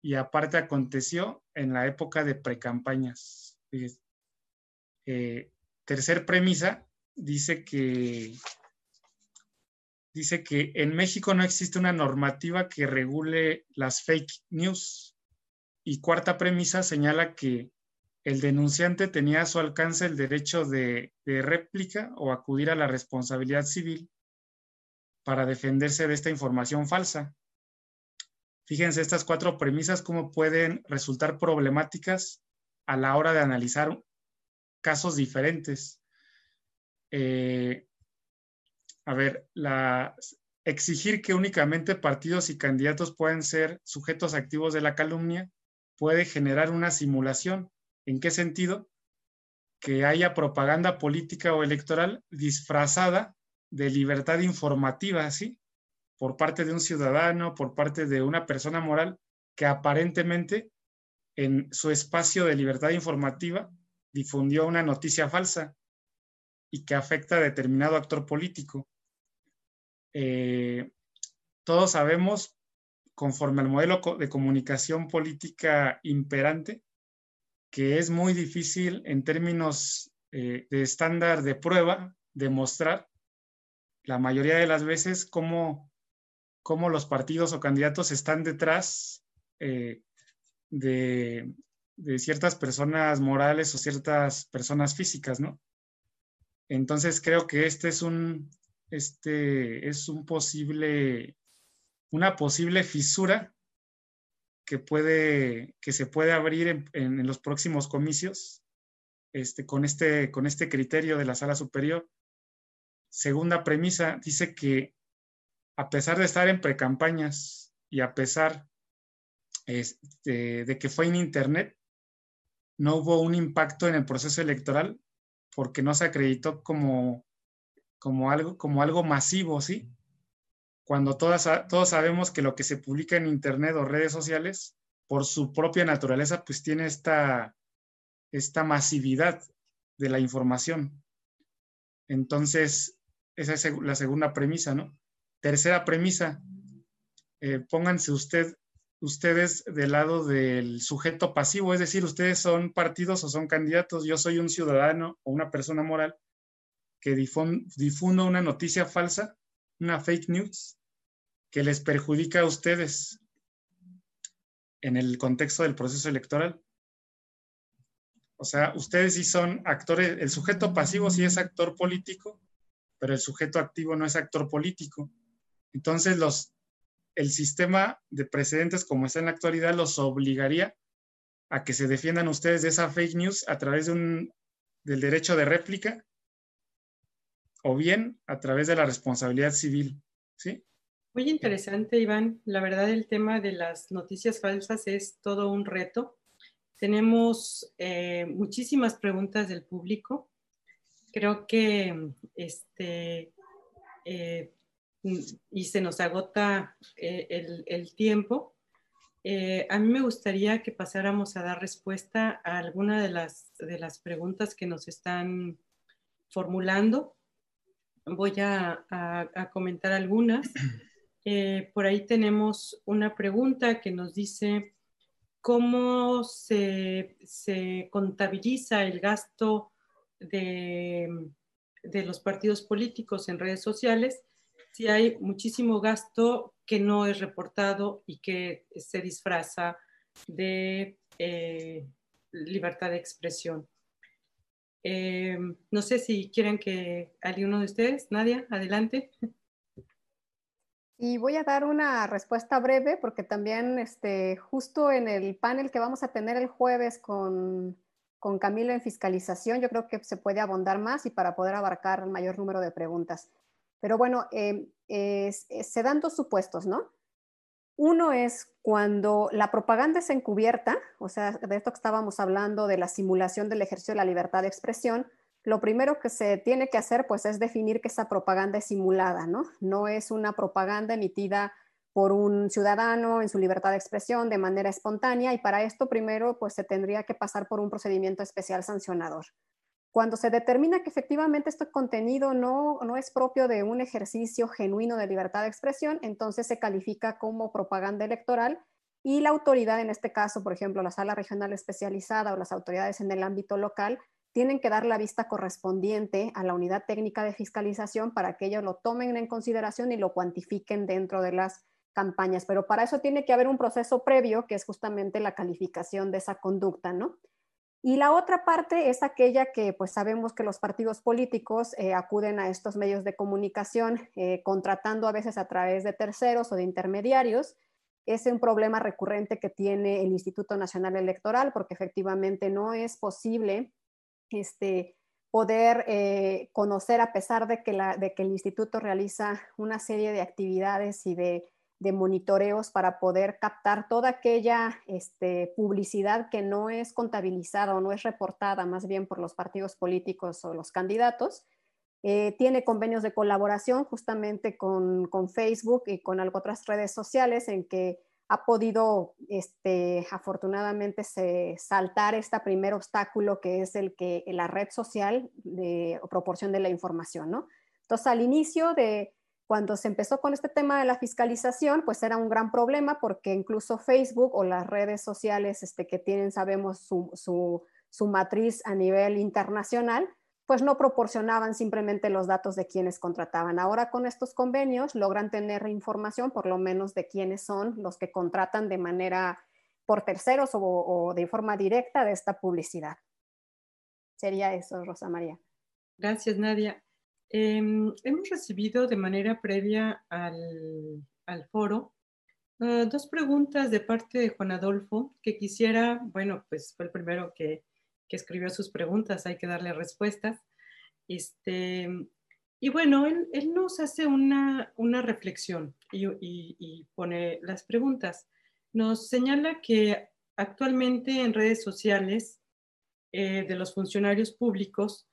y aparte aconteció en la época de precampañas. Eh, tercer premisa dice que dice que en México no existe una normativa que regule las fake news. Y cuarta premisa señala que el denunciante tenía a su alcance el derecho de, réplica o acudir a la responsabilidad civil para defenderse de esta información falsa. Fíjense estas cuatro premisas cómo pueden resultar problemáticas a la hora de analizar casos diferentes. Eh, a ver, exigir que únicamente partidos y candidatos pueden ser sujetos activos de la calumnia puede generar una simulación. ¿En qué sentido? Que haya propaganda política o electoral disfrazada de libertad informativa, ¿sí? Por parte de un ciudadano, por parte de una persona moral que aparentemente en su espacio de libertad informativa difundió una noticia falsa y que afecta a determinado actor político. Eh, todos sabemos, conforme al modelo de comunicación política imperante, que es muy difícil en términos eh, de estándar de prueba demostrar la mayoría de las veces cómo, cómo los partidos o candidatos están detrás eh, de, de ciertas personas morales o ciertas personas físicas, ¿no? Entonces creo que este es un, este es un posible, una posible fisura que puede, que se puede abrir en, los próximos comicios, este, con este, con este criterio de la sala superior. Segunda premisa, dice que a pesar de estar en precampañas y a pesar este, de que fue en Internet, no hubo un impacto en el proceso electoral porque no se acreditó como, como, algo, como algo masivo, ¿sí? Cuando todas, todos sabemos que lo que se publica en Internet o redes sociales, por su propia naturaleza, pues tiene esta, esta masividad de la información. Entonces, esa es la segunda premisa, ¿no? Tercera premisa, eh, pónganse usted ustedes del lado del sujeto pasivo, es decir, ustedes son partidos o son candidatos, yo soy un ciudadano o una persona moral que difundo una noticia falsa, una fake news, que les perjudica a ustedes en el contexto del proceso electoral. O sea, ustedes sí son actores, el sujeto pasivo sí es actor político, pero el sujeto activo no es actor político. Entonces, los el sistema de precedentes como está en la actualidad los obligaría a que se defiendan ustedes de esa fake news a través del derecho de réplica o bien a través de la responsabilidad civil. ¿sí? Muy interesante, Iván. La verdad, el tema de las noticias falsas es todo un reto. Tenemos eh, muchísimas preguntas del público. Creo que este, eh, y se nos agota eh, el, tiempo. A mí me gustaría que pasáramos a dar respuesta a alguna de las, de las preguntas que nos están formulando. Voy a, comentar algunas. Eh, por ahí tenemos una pregunta que nos dice, ¿cómo se, contabiliza el gasto de, de los partidos políticos en redes sociales? si hay muchísimo gasto que no es reportado y que se disfraza de eh, libertad de expresión. Eh, no sé si quieren que alguno de ustedes, Nadia, adelante. Y voy a dar una respuesta breve porque también este, justo en el panel que vamos a tener el jueves con, con Camilo en fiscalización, yo creo que se puede abondar más y para poder abarcar el mayor número de preguntas. Pero bueno, em, se dan dos supuestos, ¿no? Uno es cuando la propaganda es encubierta, o sea, de esto que estábamos hablando, de la simulación del ejercicio de la libertad de expresión, lo primero que se tiene que hacer, pues, es definir que esa propaganda es simulada, ¿no? No es una propaganda emitida por un ciudadano en su libertad de expresión de manera espontánea y para esto primero, pues, se tendría que pasar por un procedimiento especial sancionador. Cuando se determina que efectivamente este contenido no, no es propio de un ejercicio genuino de libertad de expresión, entonces se califica como propaganda electoral y la autoridad, en este caso, por ejemplo, la sala regional especializada o las autoridades en el ámbito local, tienen que dar la vista correspondiente a la unidad técnica de fiscalización para que ellos lo tomen en consideración y lo cuantifiquen dentro de las campañas. Pero para eso tiene que haber un proceso previo, que es justamente la calificación de esa conducta, ¿no? Y la otra parte es aquella que pues sabemos que los partidos políticos eh, acuden a estos medios de comunicación eh, contratando a veces a través de terceros o de intermediarios. Es un problema recurrente que tiene el Instituto Nacional Electoral porque efectivamente no es posible este, poder eh, conocer a pesar de que, el instituto realiza una serie de actividades y de monitoreos para poder captar toda aquella este, publicidad que no es contabilizada o no es reportada más bien por los partidos políticos o los candidatos. Eh, tiene convenios de colaboración justamente con, con, Facebook y con otras redes sociales en que ha podido este, afortunadamente saltar este primer obstáculo que es el que la red social de, proporción de la información, ¿no? Entonces, al inicio de cuando se empezó con este tema de la fiscalización, pues era un gran problema porque incluso Facebook o las redes sociales este, que tienen, sabemos, su, su, su matriz a nivel internacional, pues no proporcionaban simplemente los datos de quienes contrataban. Ahora con estos convenios logran tener información por lo menos de quiénes son los que contratan de manera por terceros o, de forma directa de esta publicidad. Sería eso, Rosa María. Gracias, Nadia. Em, hemos recibido de manera previa al, foro ah, dos preguntas de parte de Juan Adolfo que quisiera, bueno, pues fue el primero que que escribió sus preguntas, hay que darle respuestas. Este, y bueno, él, nos hace una, reflexión y, pone las preguntas. Nos señala que actualmente en redes sociales eh, de los funcionarios públicos,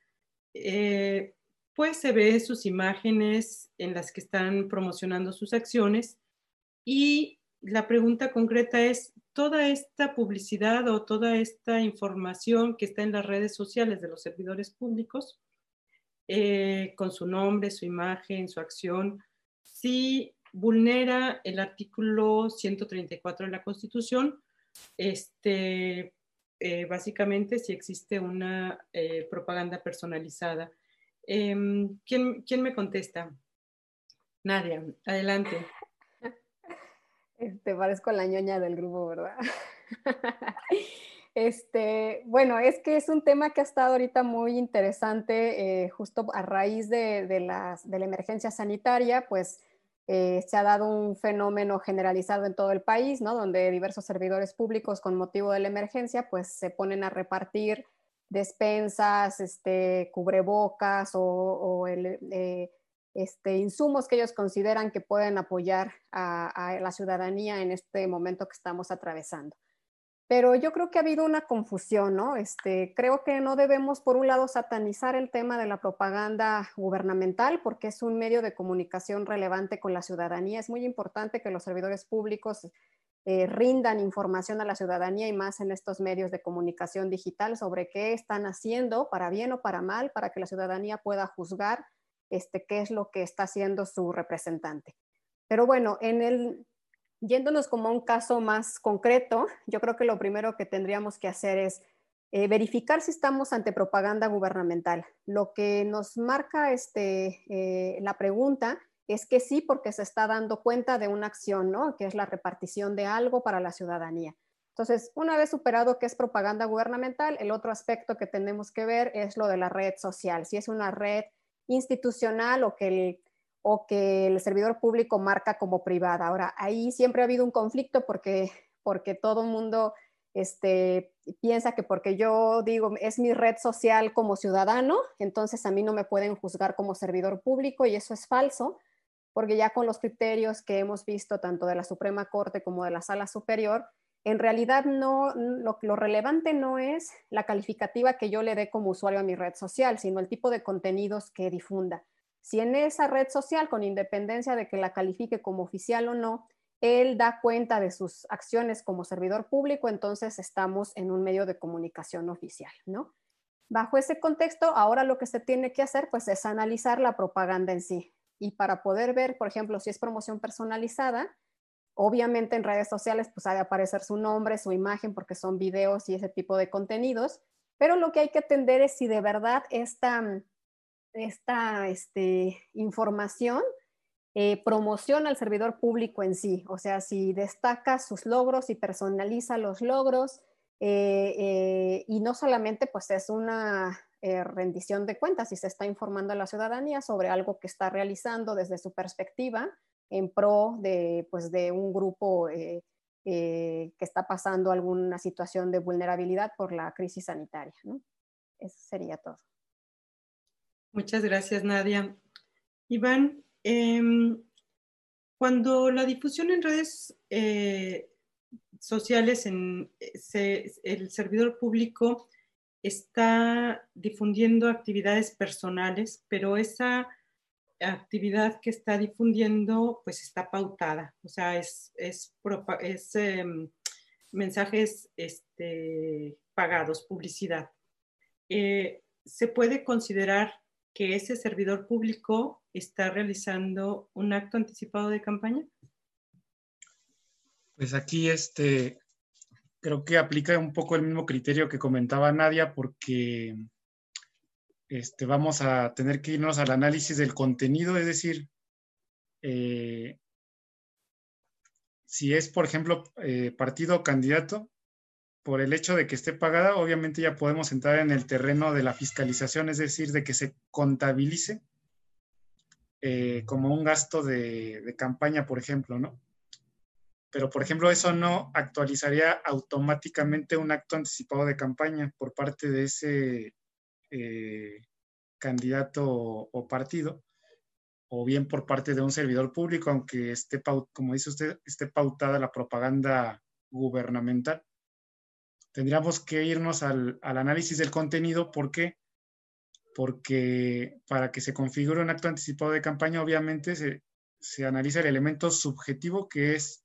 eh, pues se ve sus imágenes en las que están promocionando sus acciones y la pregunta concreta es, toda esta publicidad o toda esta información que está en las redes sociales de los servidores públicos, eh, con su nombre, su imagen, su acción, si vulnera el artículo 134 de la Constitución, este, eh, básicamente si existe una eh, propaganda personalizada. Em, ¿quién, ¿Quién me contesta? Nadia, adelante. Te parezco la ñoña del grupo, ¿verdad? *laughs* Este, bueno, es que es un tema que ha estado ahorita muy interesante, eh, justo a raíz de, de, la emergencia sanitaria, pues eh, se ha dado un fenómeno generalizado en todo el país, ¿no? Donde diversos servidores públicos con motivo de la emergencia, pues se ponen a repartir despensas, este, cubrebocas o, el, eh, este, insumos que ellos consideran que pueden apoyar a, la ciudadanía en este momento que estamos atravesando. Pero yo creo que ha habido una confusión, ¿no? Este, creo que no debemos, por un lado, satanizar el tema de la propaganda gubernamental, porque es un medio de comunicación relevante con la ciudadanía. Es muy importante que los servidores públicos eh, rindan información a la ciudadanía y más en estos medios de comunicación digital sobre qué están haciendo, para bien o para mal, para que la ciudadanía pueda juzgar este, qué es lo que está haciendo su representante. Pero bueno, en el, yéndonos como a un caso más concreto, yo creo que lo primero que tendríamos que hacer es eh, verificar si estamos ante propaganda gubernamental. Lo que nos marca este, eh, la pregunta es que sí, porque se está dando cuenta de una acción, ¿no? Que es la repartición de algo para la ciudadanía. Entonces, una vez superado que es propaganda gubernamental, el otro aspecto que tenemos que ver es lo de la red social. Si es una red institucional o que el, o que el servidor público marca como privada. Ahora, ahí siempre ha habido un conflicto porque, porque todo el mundo este, piensa que porque yo digo es mi red social como ciudadano, entonces a mí no me pueden juzgar como servidor público y eso es falso, porque ya con los criterios que hemos visto tanto de la Suprema Corte como de la Sala Superior, en realidad no, lo, lo, relevante no es la calificativa que yo le dé como usuario a mi red social, sino el tipo de contenidos que difunda. Si en esa red social, con independencia de que la califique como oficial o no, él da cuenta de sus acciones como servidor público, entonces estamos en un medio de comunicación oficial, ¿no? Bajo ese contexto, ahora lo que se tiene que hacer pues es analizar la propaganda en sí. Y para poder ver, por ejemplo, si es promoción personalizada, Obviamente en redes sociales pues ha de aparecer su nombre, su imagen, porque son videos y ese tipo de contenidos, pero lo que hay que atender es si de verdad esta, esta este, información eh, promociona al servidor público en sí, o sea, si destaca sus logros y personaliza los logros, eh, eh, y no solamente pues es una rendición de cuentas, si se está informando a la ciudadanía sobre algo que está realizando desde su perspectiva, en pro de, pues, de un grupo eh, eh, que está pasando alguna situación de vulnerabilidad por la crisis sanitaria. ¿no? Eso sería todo. Muchas gracias, Nadia. Iván, em, Cuando la difusión en redes eh, sociales, en, el servidor público está difundiendo actividades personales, pero esa actividad que está difundiendo pues está pautada, o sea, es, es, em, mensajes este, pagados, publicidad. Eh, ¿Se puede considerar que ese servidor público está realizando un acto anticipado de campaña? Pues aquí este, creo que aplica un poco el mismo criterio que comentaba Nadia porque este, vamos a tener que irnos al análisis del contenido, es decir, eh, si es, por ejemplo, eh, partido o candidato, por el hecho de que esté pagada, obviamente ya podemos entrar en el terreno de la fiscalización, es decir, de que se contabilice eh, como un gasto de, campaña, por ejemplo, ¿no? Pero, por ejemplo, eso no actualizaría automáticamente un acto anticipado de campaña por parte de ese eh, candidato o, partido, o bien por parte de un servidor público, aunque esté, como dice usted, esté pautada la propaganda gubernamental tendríamos que irnos al, análisis del contenido. ¿Por qué? Porque para que se configure un acto anticipado de campaña, obviamente se, analiza el elemento subjetivo que es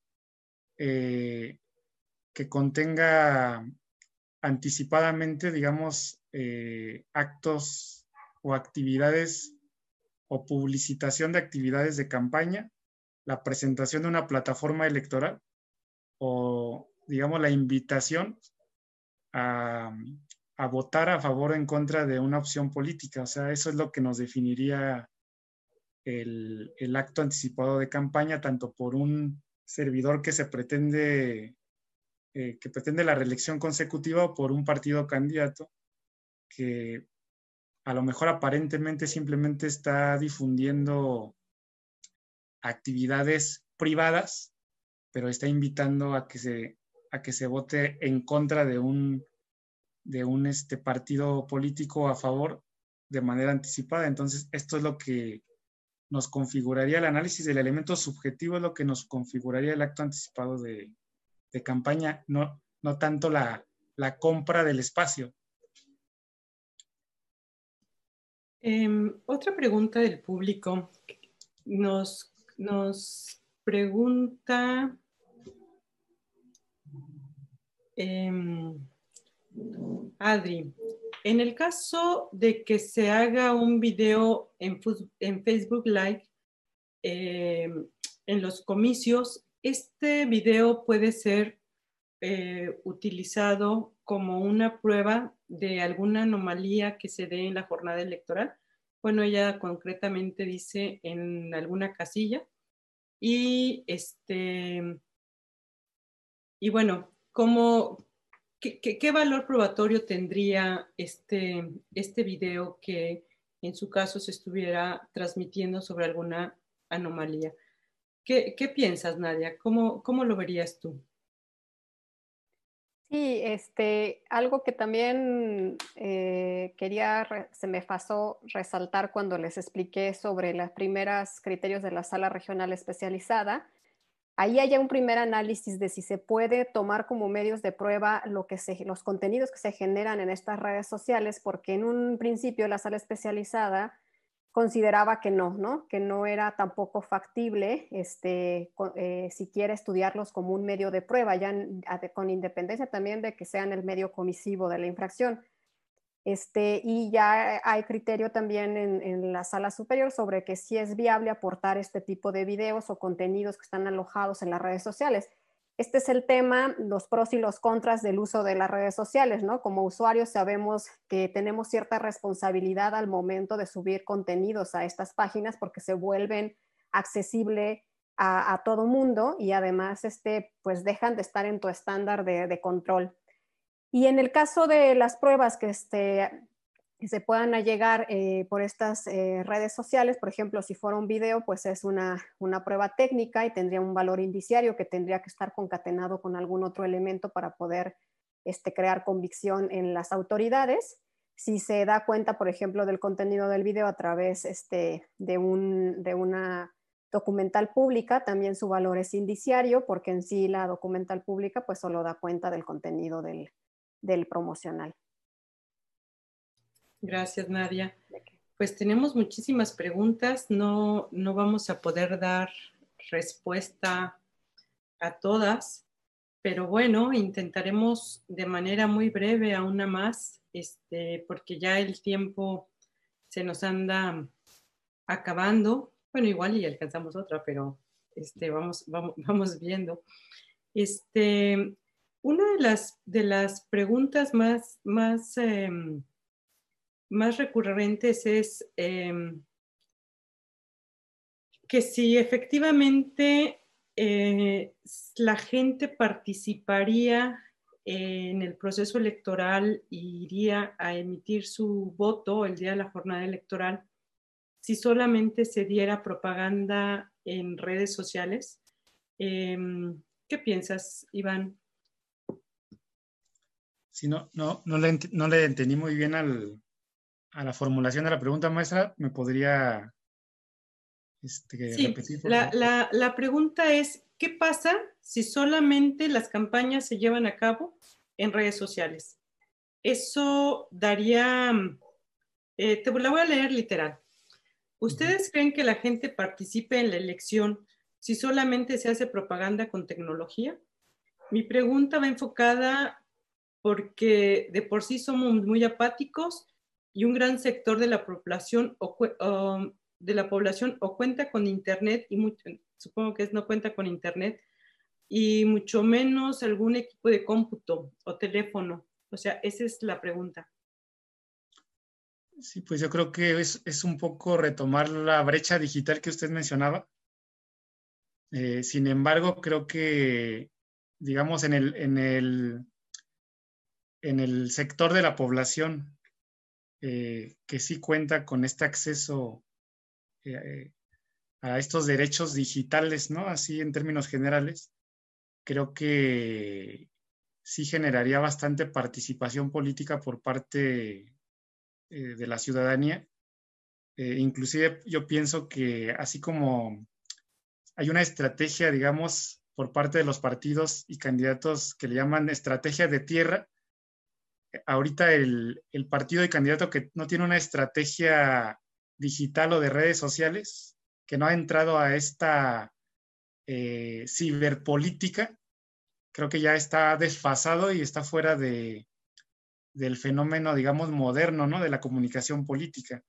eh, que contenga anticipadamente, digamos, eh, actos o actividades o publicitación de actividades de campaña, la presentación de una plataforma electoral o, digamos, la invitación a, votar a favor o en contra de una opción política. O sea, eso es lo que nos definiría el, acto anticipado de campaña, tanto por un servidor que se pretende, eh, que pretende la reelección consecutiva o por un partido candidato que a lo mejor aparentemente simplemente está difundiendo actividades privadas, pero está invitando a que se a que se vote en contra de un, de un este, partido político a favor de manera anticipada. Entonces, esto es lo que nos configuraría el análisis del elemento subjetivo, es lo que nos configuraría el acto anticipado de, campaña, no, no tanto la, compra del espacio. Em, otra pregunta del público. Nos, nos pregunta Em, Adri, en el caso de que se haga un video en, Facebook Live em, en los comicios, este video puede ser eh, utilizado como una prueba de alguna anomalía que se dé en la jornada electoral. Bueno, ella concretamente dice en alguna casilla. Y este, y bueno, ¿Cómo, qué, valor probatorio tendría este, este video que en su caso se estuviera transmitiendo sobre alguna anomalía? ¿Qué, piensas, Nadia? ¿Cómo, ¿Cómo, lo verías tú? Sí, este, algo que también eh, quería, se me pasó resaltar cuando les expliqué sobre los primeros criterios de la sala regional especializada, ahí haya un primer análisis de si se puede tomar como medios de prueba lo que los contenidos que se generan en estas redes sociales, porque en un principio la sala especializada consideraba que no, ¿no? que no era tampoco factible este, eh, siquiera estudiarlos como un medio de prueba, ya con independencia también de que sean el medio comisivo de la infracción. Este, y ya hay criterio también en, la sala superior sobre que si es viable aportar este tipo de videos o contenidos que están alojados en las redes sociales. Este es el tema, los pros y los contras del uso de las redes sociales, ¿no? Como usuarios sabemos que tenemos cierta responsabilidad al momento de subir contenidos a estas páginas porque se vuelven accesible a, todo mundo y además este, pues dejan de estar en tu estándar de control. Y en el caso de las pruebas que, este, se puedan llegar eh, por estas eh, redes sociales, por ejemplo, si fuera un video, pues es una, prueba técnica y tendría un valor indiciario que tendría que estar concatenado con algún otro elemento para poder este, crear convicción en las autoridades. Si se da cuenta, por ejemplo, del contenido del video a través este, de, un, de una documental pública, también su valor es indiciario, porque en sí la documental pública pues solo da cuenta del contenido del, del promocional. Gracias, Nadia. Pues tenemos muchísimas preguntas, no, no vamos a poder dar respuesta a todas, pero bueno, intentaremos de manera muy breve a una más, este, porque ya el tiempo se nos anda acabando. Bueno, igual y alcanzamos otra, pero este, vamos, vamos, vamos viendo. Este, una de las, de las preguntas más, más, em, más recurrentes es em, que si efectivamente eh, la gente participaría en el proceso electoral e iría a emitir su voto el día de la jornada electoral si solamente se diera propaganda en redes sociales. Em, ¿Qué piensas, Iván? Sí, no, no, no, le, no le entendí muy bien al, a la formulación de la pregunta, maestra. ¿Me podría este, repetir? La, la, la, pregunta es, ¿qué pasa si solamente las campañas se llevan a cabo en redes sociales? Eso daría, eh, te la voy a leer literal. ¿Ustedes creen que la gente participe en la elección si solamente se hace propaganda con tecnología? Mi pregunta va enfocada porque de por sí somos muy apáticos y un gran sector de la población o, de la población o cuenta con internet y supongo que es no cuenta con internet y mucho menos algún equipo de cómputo o teléfono. O sea, esa es la pregunta. Sí, pues yo creo que es, es un poco retomar la brecha digital que usted mencionaba. Eh, sin embargo, creo que, digamos, en el, en el, en el sector de la población eh, que sí cuenta con este acceso eh, a estos derechos digitales, ¿no? Así en términos generales, creo que sí generaría bastante participación política por parte eh, de la ciudadanía. inclusive yo pienso que así como hay una estrategia, digamos, por parte de los partidos y candidatos que le llaman estrategia de tierra, ahorita el, partido y candidato que no tiene una estrategia digital o de redes sociales, que no ha entrado a esta eh, ciberpolítica, creo que ya está desfasado y está fuera de, del fenómeno, digamos, moderno, ¿no? De la comunicación política.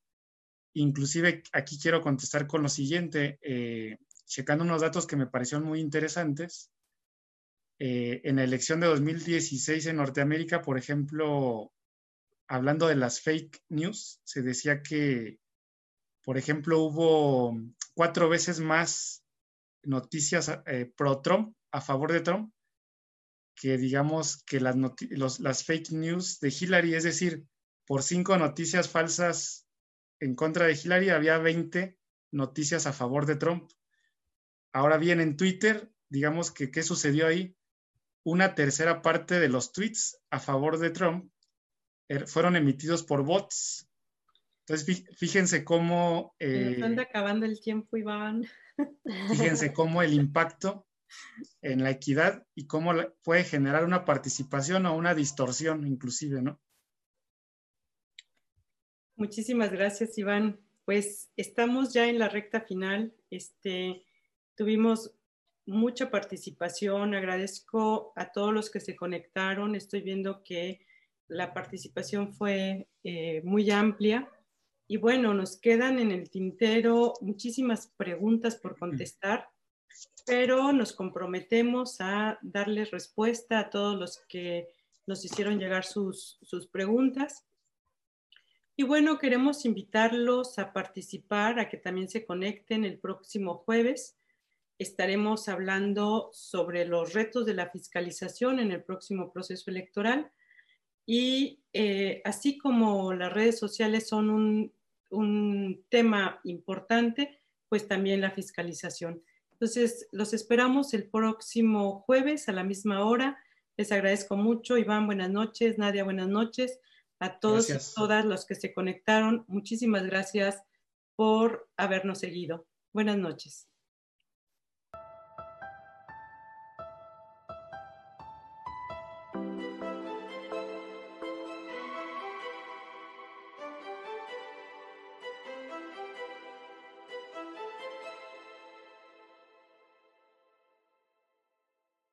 Inclusive aquí quiero contestar con lo siguiente, eh, checando unos datos que me parecieron muy interesantes. Eh, en la elección de 2016 en Norteamérica, por ejemplo, hablando de las fake news, se decía que, por ejemplo, hubo cuatro veces más noticias eh, pro Trump, a favor de Trump, que digamos que las fake news de Hillary, es decir, por cinco noticias falsas en contra de Hillary, había 20 noticias a favor de Trump. Ahora bien, en Twitter, digamos que, ¿qué sucedió ahí? Una tercera parte de los tweets a favor de Trump er, fueron emitidos por bots. Entonces, fíjense cómo... Eh, acabando el tiempo, Iván. *laughs* Fíjense cómo el impacto en la equidad y cómo puede generar una participación o una distorsión inclusive, ¿no? Muchísimas gracias, Iván. Pues estamos ya en la recta final. Este, tuvimos mucha participación. Agradezco a todos los que se conectaron. Estoy viendo que la participación fue eh, muy amplia. Y bueno, nos quedan en el tintero muchísimas preguntas por contestar, pero nos comprometemos a darles respuesta a todos los que nos hicieron llegar sus, sus preguntas. Y bueno, queremos invitarlos a participar, a que también se conecten el próximo jueves estaremos hablando sobre los retos de la fiscalización en el próximo proceso electoral y eh, así como las redes sociales son un, un, tema importante, pues también la fiscalización. Entonces, los esperamos el próximo jueves a la misma hora. Les agradezco mucho. Iván, buenas noches. Nadia, buenas noches. A todos y todas los que se conectaron, muchísimas gracias por habernos seguido. Buenas noches.